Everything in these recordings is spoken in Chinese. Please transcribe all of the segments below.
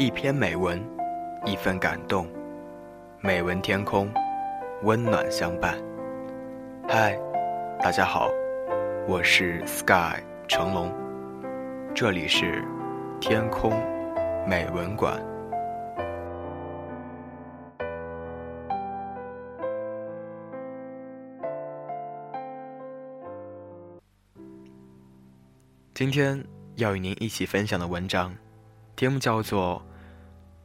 一篇美文，一份感动，美文天空，温暖相伴。嗨，大家好，我是 Sky 成龙，这里是天空美文馆。今天要与您一起分享的文章，题目叫做《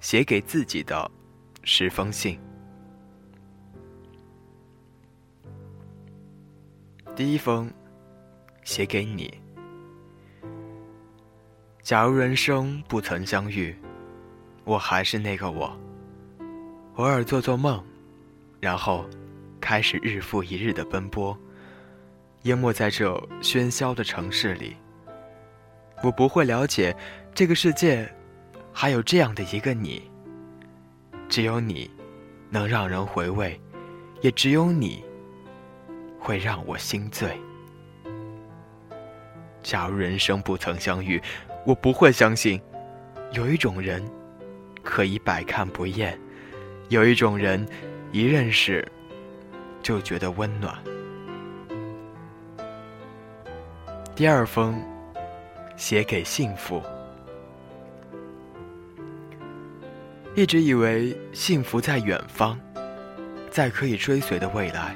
写给自己的十封信》。第一封，写给你。假如人生不曾相遇，我还是那个我。偶尔做做梦，然后开始日复一日的奔波，淹没在这喧嚣的城市里。我不会了解，这个世界还有这样的一个你。只有你，能让人回味，也只有你，会让我心醉。假如人生不曾相遇，我不会相信，有一种人可以百看不厌，有一种人一认识就觉得温暖。第二封。写给幸福。一直以为幸福在远方，在可以追随的未来。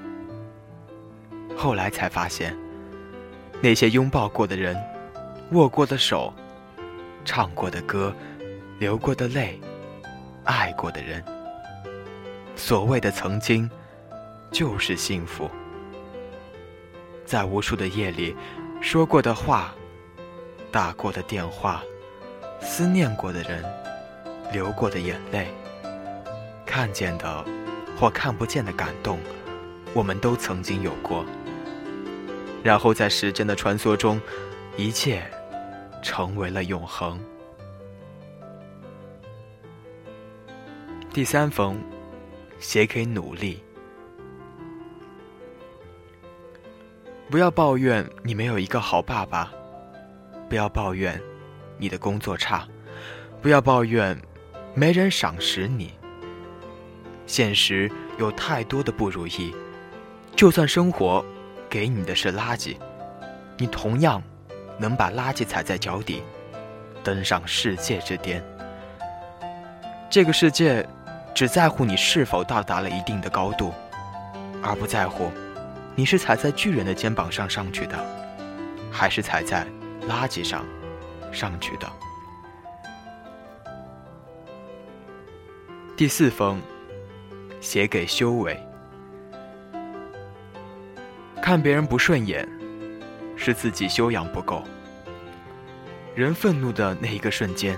后来才发现，那些拥抱过的人，握过的手，唱过的歌，流过的泪，爱过的人，所谓的曾经，就是幸福。在无数的夜里，说过的话。打过的电话，思念过的人，流过的眼泪，看见的或看不见的感动，我们都曾经有过。然后在时间的穿梭中，一切成为了永恒。第三封，写给努力。不要抱怨你没有一个好爸爸。不要抱怨你的工作差，不要抱怨没人赏识你。现实有太多的不如意，就算生活给你的是垃圾，你同样能把垃圾踩在脚底，登上世界之巅。这个世界只在乎你是否到达了一定的高度，而不在乎你是踩在巨人的肩膀上上去的，还是踩在。垃圾上上去的。第四封，写给修为。看别人不顺眼，是自己修养不够。人愤怒的那一个瞬间，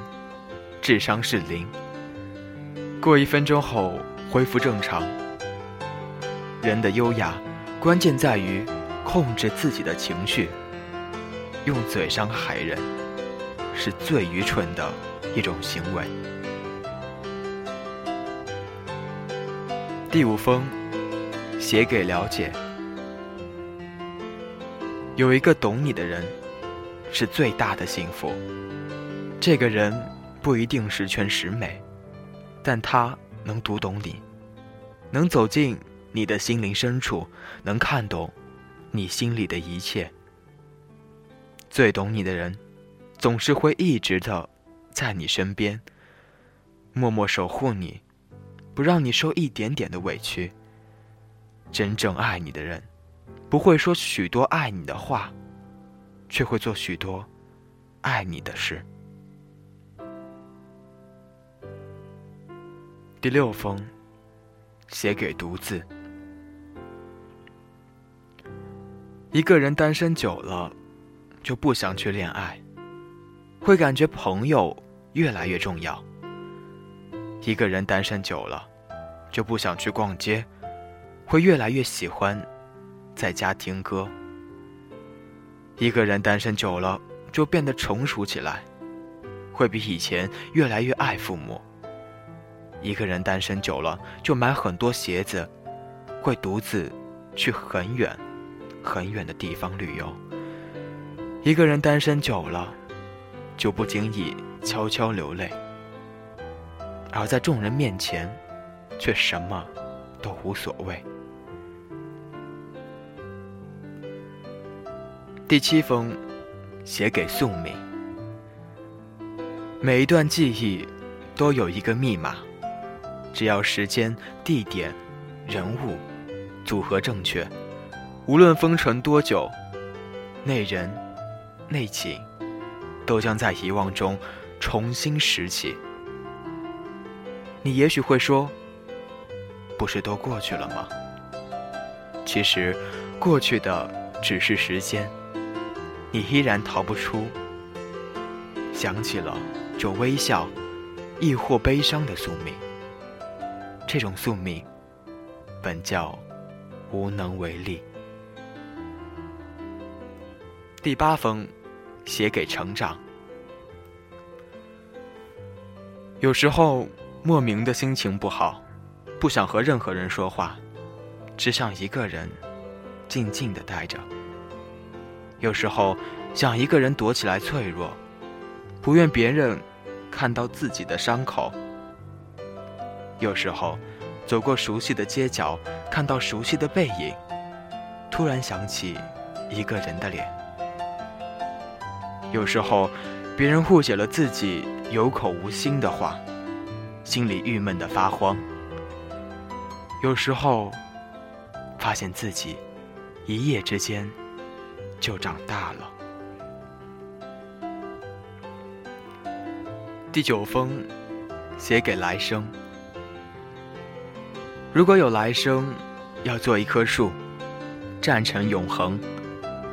智商是零。过一分钟后恢复正常。人的优雅，关键在于控制自己的情绪。用嘴伤害人，是最愚蠢的一种行为。第五封，写给了解。有一个懂你的人，是最大的幸福。这个人不一定十全十美，但他能读懂你，能走进你的心灵深处，能看懂你心里的一切。最懂你的人，总是会一直的在你身边，默默守护你，不让你受一点点的委屈。真正爱你的人，不会说许多爱你的话，却会做许多爱你的事。第六封，写给独自。一个人单身久了。就不想去恋爱，会感觉朋友越来越重要。一个人单身久了，就不想去逛街，会越来越喜欢在家听歌。一个人单身久了，就变得成熟起来，会比以前越来越爱父母。一个人单身久了，就买很多鞋子，会独自去很远、很远的地方旅游。一个人单身久了，就不经意悄悄流泪，而在众人面前，却什么都无所谓。第七封，写给宿命。每一段记忆，都有一个密码，只要时间、地点、人物组合正确，无论封存多久，那人、那景，都将在遗忘中重新拾起。你也许会说：“不是都过去了吗？”其实，过去的只是时间。你依然逃不出，想起了就微笑，亦或悲伤的宿命。这种宿命，本叫无能为力。第八封，写给成长。有时候莫名的心情不好，不想和任何人说话，只想一个人静静的待着。有时候想一个人躲起来脆弱，不愿别人看到自己的伤口。有时候走过熟悉的街角，看到熟悉的背影，突然想起一个人的脸。有时候别人误解了自己有口无心的话，心里郁闷的发慌。有时候发现自己一夜之间。就长大了。第九封，写给来生。如果有来生，要做一棵树，站成永恒，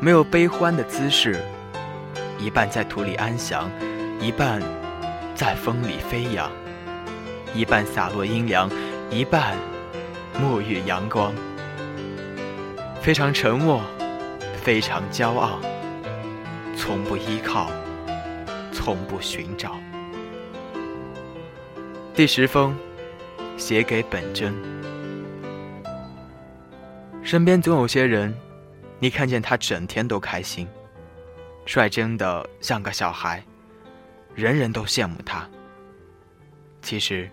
没有悲欢的姿势，一半在土里安详，一半在风里飞扬，一半洒落阴凉，一半沐浴阳光，非常沉默。非常骄傲，从不依靠，从不寻找。第十封，写给本真。身边总有些人，你看见他整天都开心，率真的像个小孩，人人都羡慕他。其实，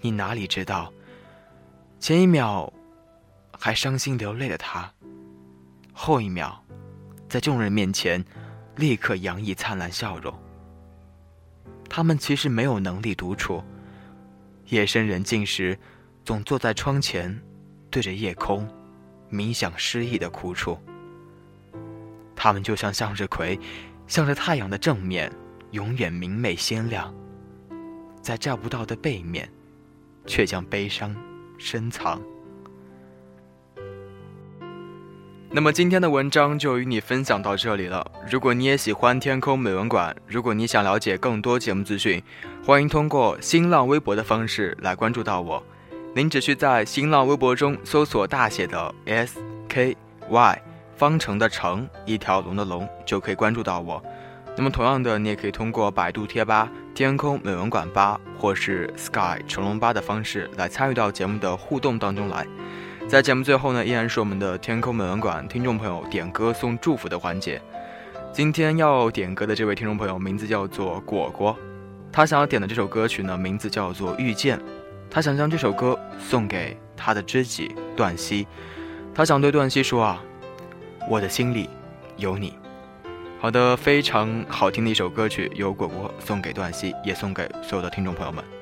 你哪里知道，前一秒还伤心流泪的他，后一秒。在众人面前，立刻洋溢灿烂笑容。他们其实没有能力独处，夜深人静时，总坐在窗前，对着夜空，冥想失意的苦楚。他们就像向日葵，向着太阳的正面，永远明媚鲜亮，在照不到的背面，却将悲伤深藏。那么今天的文章就与你分享到这里了。如果你也喜欢天空美文馆，如果你想了解更多节目资讯，欢迎通过新浪微博的方式来关注到我。您只需在新浪微博中搜索大写的 S K Y 方程的程一条龙的龙，就可以关注到我。那么同样的，你也可以通过百度贴吧天空美文馆吧或是 Sky 成龙吧的方式来参与到节目的互动当中来。在节目最后呢，依然是我们的天空美文馆听众朋友点歌送祝福的环节。今天要点歌的这位听众朋友名字叫做果果，他想要点的这首歌曲呢，名字叫做《遇见》，他想将这首歌送给他的知己段希，他想对段希说啊，我的心里有你。好的，非常好听的一首歌曲，由果果送给段西，也送给所有的听众朋友们。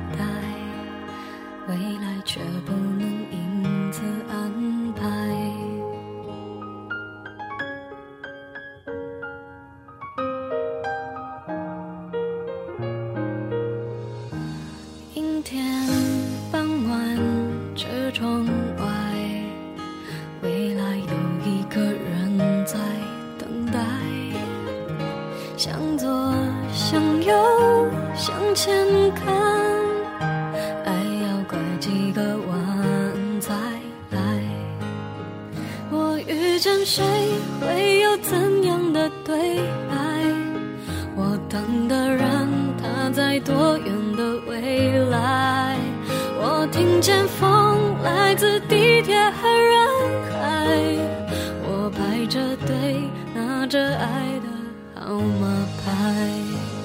号码牌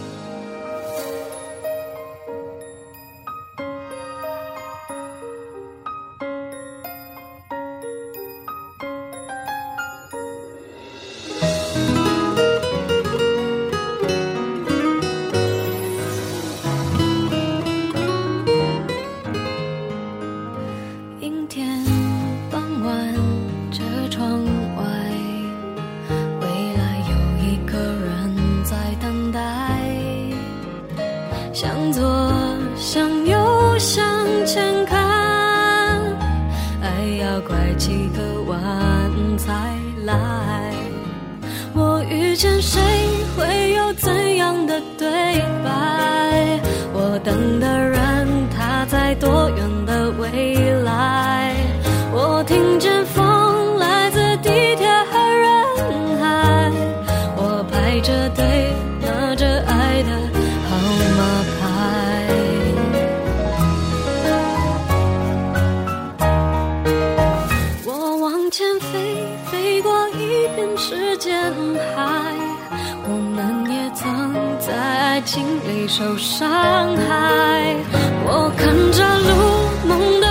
前飞飞过一片时间海我们也曾在爱情里受伤害我看着路梦的